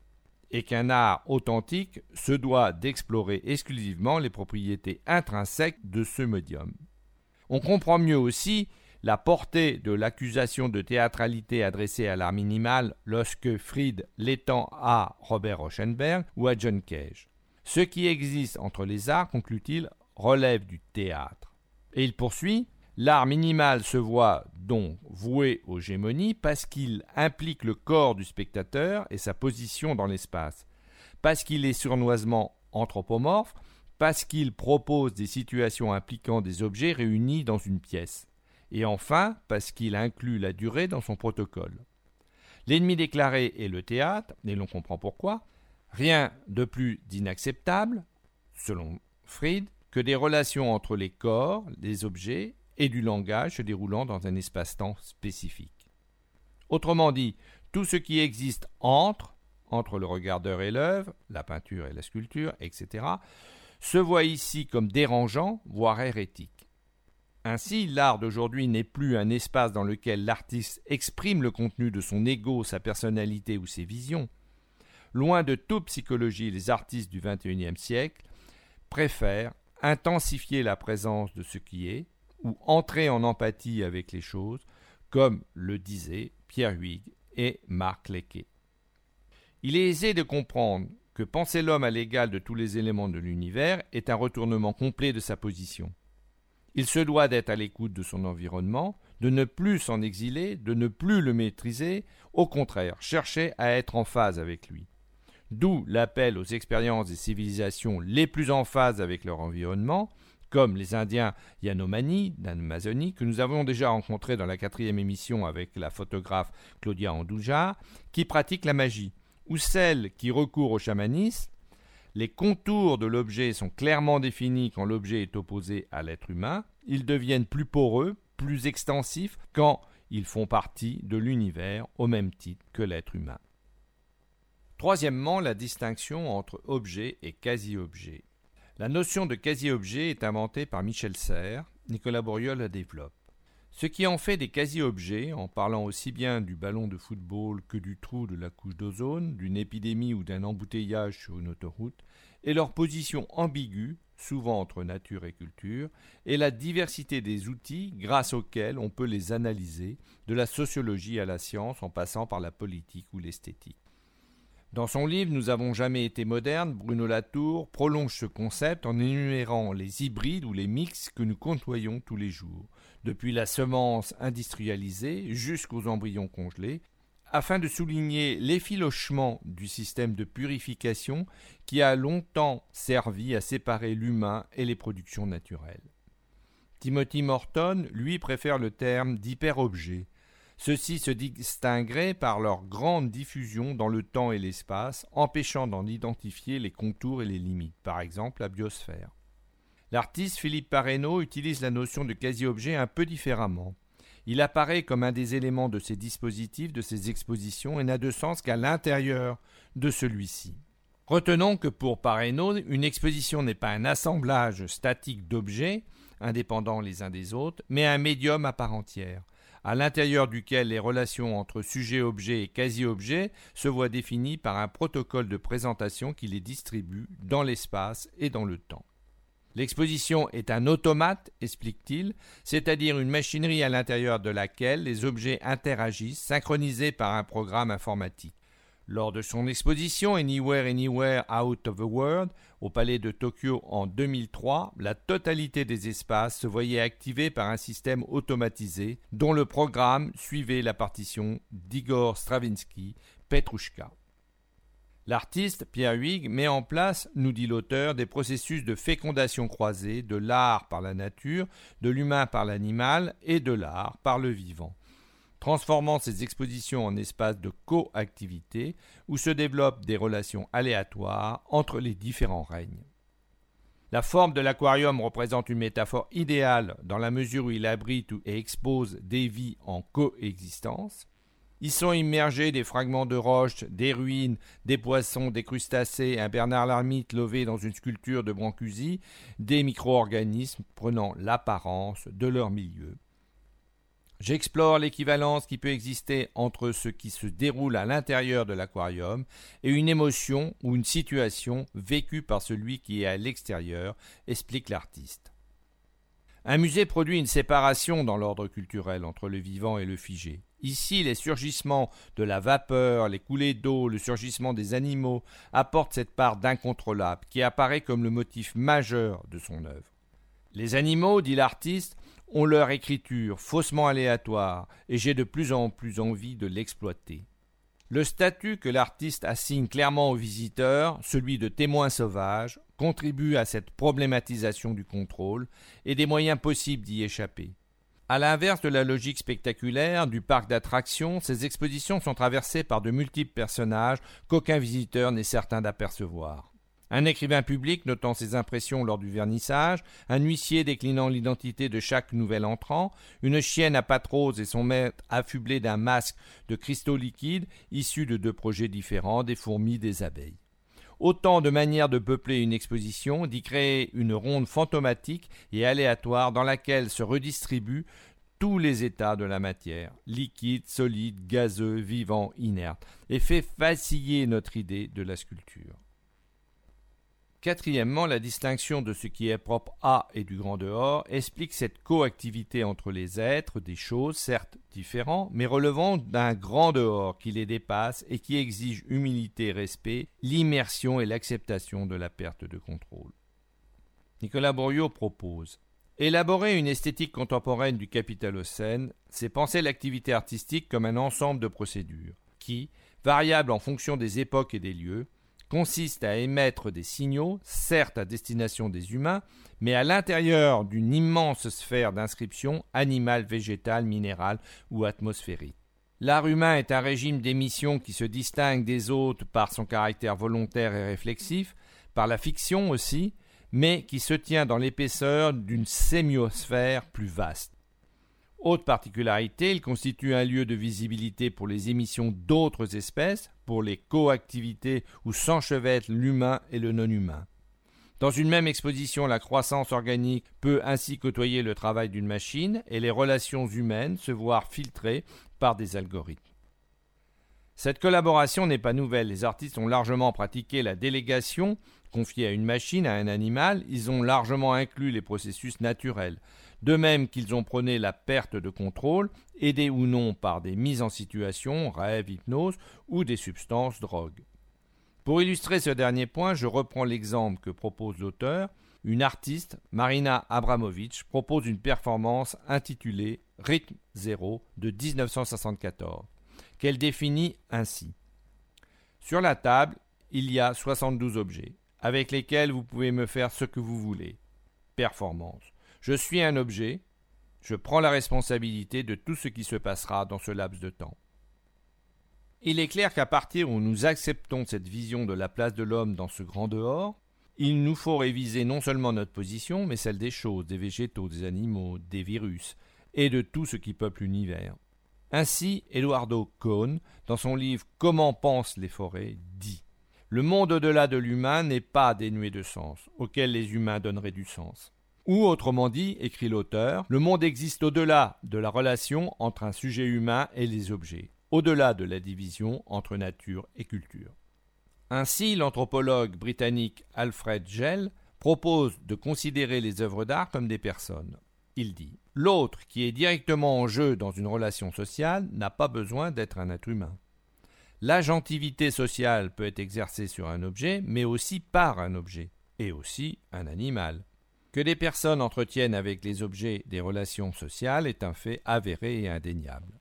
et qu'un art authentique se doit d'explorer exclusivement les propriétés intrinsèques de ce médium. On comprend mieux aussi la portée de l'accusation de théâtralité adressée à l'art minimal lorsque Fried l'étend à Robert Rauschenberg ou à John Cage. Ce qui existe entre les arts, conclut-il, relève du théâtre. Et il poursuit L'art minimal se voit donc voué aux gémonies parce qu'il implique le corps du spectateur et sa position dans l'espace, parce qu'il est surnoisement anthropomorphe, parce qu'il propose des situations impliquant des objets réunis dans une pièce, et enfin parce qu'il inclut la durée dans son protocole. L'ennemi déclaré est le théâtre, et l'on comprend pourquoi, Rien de plus d'inacceptable, selon Fried, que des relations entre les corps, les objets et du langage se déroulant dans un espace-temps spécifique. Autrement dit, tout ce qui existe entre, entre le regardeur et l'œuvre, la peinture et la sculpture, etc., se voit ici comme dérangeant, voire hérétique. Ainsi, l'art d'aujourd'hui n'est plus un espace dans lequel l'artiste exprime le contenu de son ego, sa personnalité ou ses visions, loin de toute psychologie, les artistes du XXIe siècle préfèrent intensifier la présence de ce qui est, ou entrer en empathie avec les choses, comme le disaient Pierre Huyghe et Marc Lequet. Il est aisé de comprendre que penser l'homme à l'égal de tous les éléments de l'univers est un retournement complet de sa position. Il se doit d'être à l'écoute de son environnement, de ne plus s'en exiler, de ne plus le maîtriser, au contraire, chercher à être en phase avec lui. D'où l'appel aux expériences des civilisations les plus en phase avec leur environnement, comme les Indiens Yanomani d'Amazonie, que nous avons déjà rencontrés dans la quatrième émission avec la photographe Claudia Andouja, qui pratiquent la magie, ou celles qui recourent au chamanisme. Les contours de l'objet sont clairement définis quand l'objet est opposé à l'être humain. Ils deviennent plus poreux, plus extensifs quand ils font partie de l'univers au même titre que l'être humain. Troisièmement, la distinction entre objet et quasi-objet. La notion de quasi-objet est inventée par Michel Serres, Nicolas Bourriol la développe. Ce qui en fait des quasi-objets, en parlant aussi bien du ballon de football que du trou de la couche d'ozone, d'une épidémie ou d'un embouteillage sur une autoroute, est leur position ambiguë, souvent entre nature et culture, et la diversité des outils grâce auxquels on peut les analyser, de la sociologie à la science en passant par la politique ou l'esthétique. Dans son livre Nous avons jamais été modernes, Bruno Latour prolonge ce concept en énumérant les hybrides ou les mix que nous côtoyons tous les jours, depuis la semence industrialisée jusqu'aux embryons congelés, afin de souligner l'effilochement du système de purification qui a longtemps servi à séparer l'humain et les productions naturelles. Timothy Morton, lui, préfère le terme d'hyperobjet, ceux-ci se distingueraient par leur grande diffusion dans le temps et l'espace, empêchant d'en identifier les contours et les limites, par exemple la biosphère. L'artiste Philippe Parreno utilise la notion de quasi-objet un peu différemment. Il apparaît comme un des éléments de ses dispositifs, de ses expositions, et n'a de sens qu'à l'intérieur de celui-ci. Retenons que pour Parreno, une exposition n'est pas un assemblage statique d'objets, indépendants les uns des autres, mais un médium à part entière à l'intérieur duquel les relations entre sujet-objet et quasi-objet se voient définies par un protocole de présentation qui les distribue dans l'espace et dans le temps. L'exposition est un automate, explique-t-il, c'est-à-dire une machinerie à l'intérieur de laquelle les objets interagissent, synchronisés par un programme informatique. Lors de son exposition Anywhere Anywhere Out of the World au Palais de Tokyo en 2003, la totalité des espaces se voyait activée par un système automatisé dont le programme suivait la partition d'Igor Stravinsky, Petrushka. L'artiste, Pierre Huyghe, met en place, nous dit l'auteur, des processus de fécondation croisée de l'art par la nature, de l'humain par l'animal et de l'art par le vivant transformant ces expositions en espaces de coactivité où se développent des relations aléatoires entre les différents règnes. La forme de l'aquarium représente une métaphore idéale dans la mesure où il abrite et expose des vies en coexistence. Y sont immergés des fragments de roches, des ruines, des poissons, des crustacés, un Bernard l'ermite levé dans une sculpture de Brancusi, des micro-organismes prenant l'apparence de leur milieu. J'explore l'équivalence qui peut exister entre ce qui se déroule à l'intérieur de l'aquarium et une émotion ou une situation vécue par celui qui est à l'extérieur, explique l'artiste. Un musée produit une séparation dans l'ordre culturel entre le vivant et le figé. Ici, les surgissements de la vapeur, les coulées d'eau, le surgissement des animaux apportent cette part d'incontrôlable qui apparaît comme le motif majeur de son œuvre. Les animaux, dit l'artiste, ont leur écriture faussement aléatoire, et j'ai de plus en plus envie de l'exploiter. Le statut que l'artiste assigne clairement aux visiteurs, celui de témoin sauvage, contribue à cette problématisation du contrôle et des moyens possibles d'y échapper. À l'inverse de la logique spectaculaire du parc d'attractions, ces expositions sont traversées par de multiples personnages qu'aucun visiteur n'est certain d'apercevoir un écrivain public notant ses impressions lors du vernissage, un huissier déclinant l'identité de chaque nouvel entrant, une chienne à pattes et son maître affublé d'un masque de cristaux liquides issus de deux projets différents, des fourmis, des abeilles. Autant de manières de peupler une exposition, d'y créer une ronde fantomatique et aléatoire dans laquelle se redistribuent tous les états de la matière, liquide, solide, gazeux, vivant, inerte, et fait vaciller notre idée de la sculpture. Quatrièmement, la distinction de ce qui est propre à et du grand dehors explique cette coactivité entre les êtres, des choses certes différents, mais relevant d'un grand dehors qui les dépasse et qui exige humilité, respect, l'immersion et l'acceptation de la perte de contrôle. Nicolas Bourriot propose Élaborer une esthétique contemporaine du capitalocène, c'est penser l'activité artistique comme un ensemble de procédures qui, variables en fonction des époques et des lieux, consiste à émettre des signaux, certes à destination des humains, mais à l'intérieur d'une immense sphère d'inscription animale, végétale, minérale ou atmosphérique. L'art humain est un régime d'émission qui se distingue des autres par son caractère volontaire et réflexif, par la fiction aussi, mais qui se tient dans l'épaisseur d'une sémiosphère plus vaste. Autre particularité, il constitue un lieu de visibilité pour les émissions d'autres espèces, pour les coactivités où s'enchevêtrent l'humain et le non-humain. Dans une même exposition, la croissance organique peut ainsi côtoyer le travail d'une machine et les relations humaines se voir filtrées par des algorithmes. Cette collaboration n'est pas nouvelle. Les artistes ont largement pratiqué la délégation confiée à une machine, à un animal. Ils ont largement inclus les processus naturels. De même qu'ils ont prôné la perte de contrôle, aidés ou non par des mises en situation, rêve, hypnose ou des substances drogues. Pour illustrer ce dernier point, je reprends l'exemple que propose l'auteur. Une artiste, Marina Abramovic, propose une performance intitulée Rythme zéro de 1974 qu'elle définit ainsi. Sur la table, il y a 72 objets, avec lesquels vous pouvez me faire ce que vous voulez. Performance. Je suis un objet, je prends la responsabilité de tout ce qui se passera dans ce laps de temps. Il est clair qu'à partir où nous acceptons cette vision de la place de l'homme dans ce grand dehors, il nous faut réviser non seulement notre position, mais celle des choses, des végétaux, des animaux, des virus, et de tout ce qui peuple l'univers. Ainsi, Eduardo Cohn, dans son livre Comment pensent les forêts, dit Le monde au-delà de l'humain n'est pas dénué de sens, auquel les humains donneraient du sens. Ou autrement dit, écrit l'auteur, le monde existe au-delà de la relation entre un sujet humain et les objets, au-delà de la division entre nature et culture. Ainsi, l'anthropologue britannique Alfred Gell propose de considérer les œuvres d'art comme des personnes. Il dit L'autre, qui est directement en jeu dans une relation sociale, n'a pas besoin d'être un être humain. L'agentivité sociale peut être exercée sur un objet, mais aussi par un objet, et aussi un animal. Que des personnes entretiennent avec les objets des relations sociales est un fait avéré et indéniable.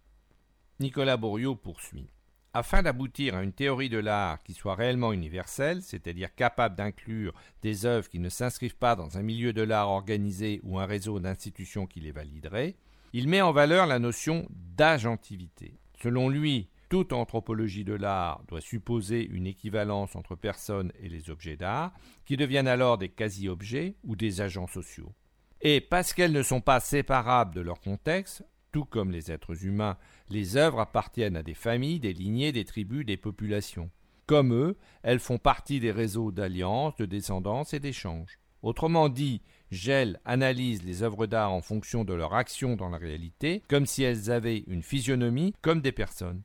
Nicolas Bourriot poursuit. Afin d'aboutir à une théorie de l'art qui soit réellement universelle, c'est-à-dire capable d'inclure des œuvres qui ne s'inscrivent pas dans un milieu de l'art organisé ou un réseau d'institutions qui les valideraient, il met en valeur la notion d'agentivité. Selon lui, toute anthropologie de l'art doit supposer une équivalence entre personnes et les objets d'art, qui deviennent alors des quasi-objets ou des agents sociaux. Et parce qu'elles ne sont pas séparables de leur contexte, tout comme les êtres humains, les œuvres appartiennent à des familles, des lignées, des tribus, des populations. Comme eux, elles font partie des réseaux d'alliances, de descendance et d'échanges. Autrement dit, Gell analyse les œuvres d'art en fonction de leur action dans la réalité, comme si elles avaient une physionomie comme des personnes.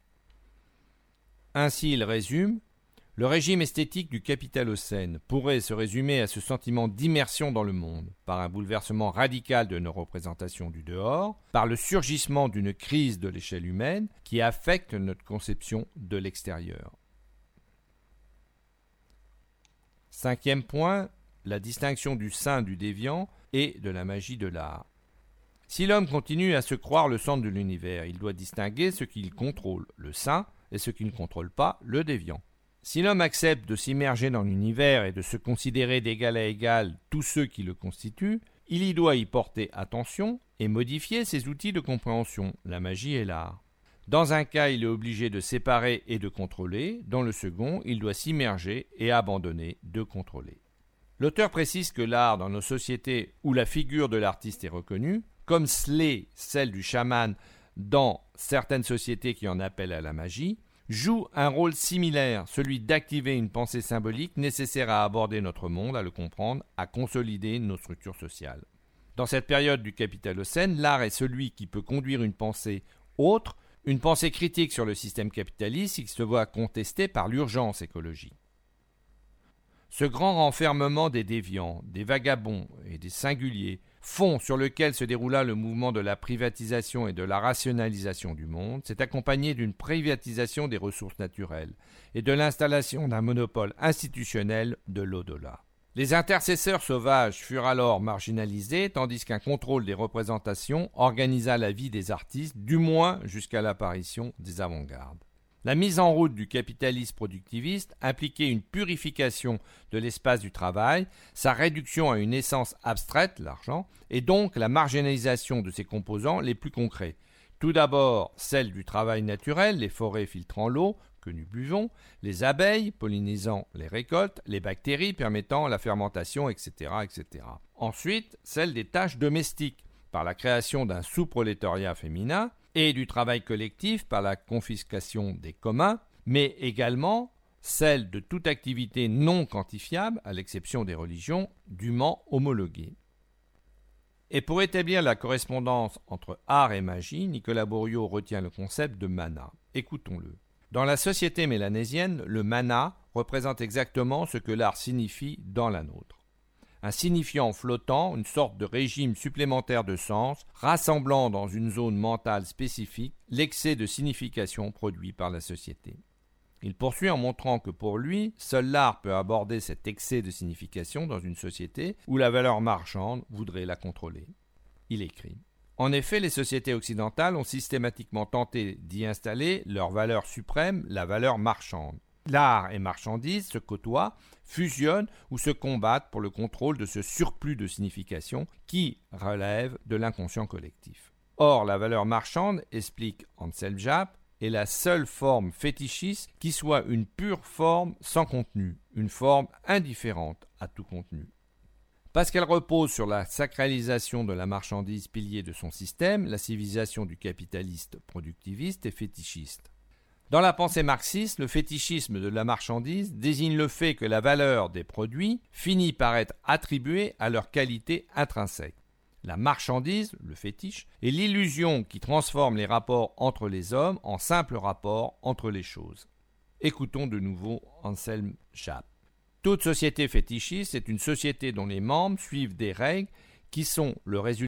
Ainsi, il résume le régime esthétique du capitalocène pourrait se résumer à ce sentiment d'immersion dans le monde, par un bouleversement radical de nos représentations du dehors, par le surgissement d'une crise de l'échelle humaine qui affecte notre conception de l'extérieur. Cinquième point, la distinction du saint du déviant et de la magie de l'art. Si l'homme continue à se croire le centre de l'univers, il doit distinguer ce qu'il contrôle, le saint, et ce qu'il ne contrôle pas, le déviant. Si l'homme accepte de s'immerger dans l'univers et de se considérer d'égal à égal tous ceux qui le constituent, il y doit y porter attention et modifier ses outils de compréhension, la magie et l'art. Dans un cas, il est obligé de séparer et de contrôler, dans le second, il doit s'immerger et abandonner de contrôler. L'auteur précise que l'art dans nos sociétés où la figure de l'artiste est reconnue, comme celle du chaman dans certaines sociétés qui en appellent à la magie, joue un rôle similaire, celui d'activer une pensée symbolique nécessaire à aborder notre monde, à le comprendre, à consolider nos structures sociales. Dans cette période du capitalocène, l'art est celui qui peut conduire une pensée autre, une pensée critique sur le système capitaliste qui se voit contestée par l'urgence écologique. Ce grand renfermement des déviants, des vagabonds et des singuliers fond sur lequel se déroula le mouvement de la privatisation et de la rationalisation du monde s'est accompagné d'une privatisation des ressources naturelles et de l'installation d'un monopole institutionnel de l'au-delà. Les intercesseurs sauvages furent alors marginalisés, tandis qu'un contrôle des représentations organisa la vie des artistes, du moins jusqu'à l'apparition des avant-gardes. La mise en route du capitalisme productiviste impliquait une purification de l'espace du travail, sa réduction à une essence abstraite, l'argent, et donc la marginalisation de ses composants les plus concrets. Tout d'abord celle du travail naturel, les forêts filtrant l'eau que nous buvons, les abeilles pollinisant les récoltes, les bactéries permettant la fermentation, etc. etc. Ensuite, celle des tâches domestiques, par la création d'un sous-prolétariat féminin et du travail collectif par la confiscation des communs, mais également celle de toute activité non quantifiable, à l'exception des religions, dûment homologuées. Et pour établir la correspondance entre art et magie, Nicolas Bourriot retient le concept de mana. Écoutons-le. Dans la société mélanésienne, le mana représente exactement ce que l'art signifie dans la nôtre. Un signifiant flottant, une sorte de régime supplémentaire de sens, rassemblant dans une zone mentale spécifique l'excès de signification produit par la société. Il poursuit en montrant que pour lui, seul l'art peut aborder cet excès de signification dans une société où la valeur marchande voudrait la contrôler. Il écrit En effet, les sociétés occidentales ont systématiquement tenté d'y installer leur valeur suprême, la valeur marchande. L'art et marchandise se côtoient, fusionnent ou se combattent pour le contrôle de ce surplus de signification qui relève de l'inconscient collectif. Or, la valeur marchande, explique Anselm Japp, est la seule forme fétichiste qui soit une pure forme sans contenu, une forme indifférente à tout contenu. Parce qu'elle repose sur la sacralisation de la marchandise pilier de son système, la civilisation du capitaliste productiviste est fétichiste. Dans la pensée marxiste, le fétichisme de la marchandise désigne le fait que la valeur des produits finit par être attribuée à leur qualité intrinsèque. La marchandise, le fétiche, est l'illusion qui transforme les rapports entre les hommes en simples rapports entre les choses. Écoutons de nouveau Anselm Schaap. Toute société fétichiste est une société dont les membres suivent des règles qui sont le résultat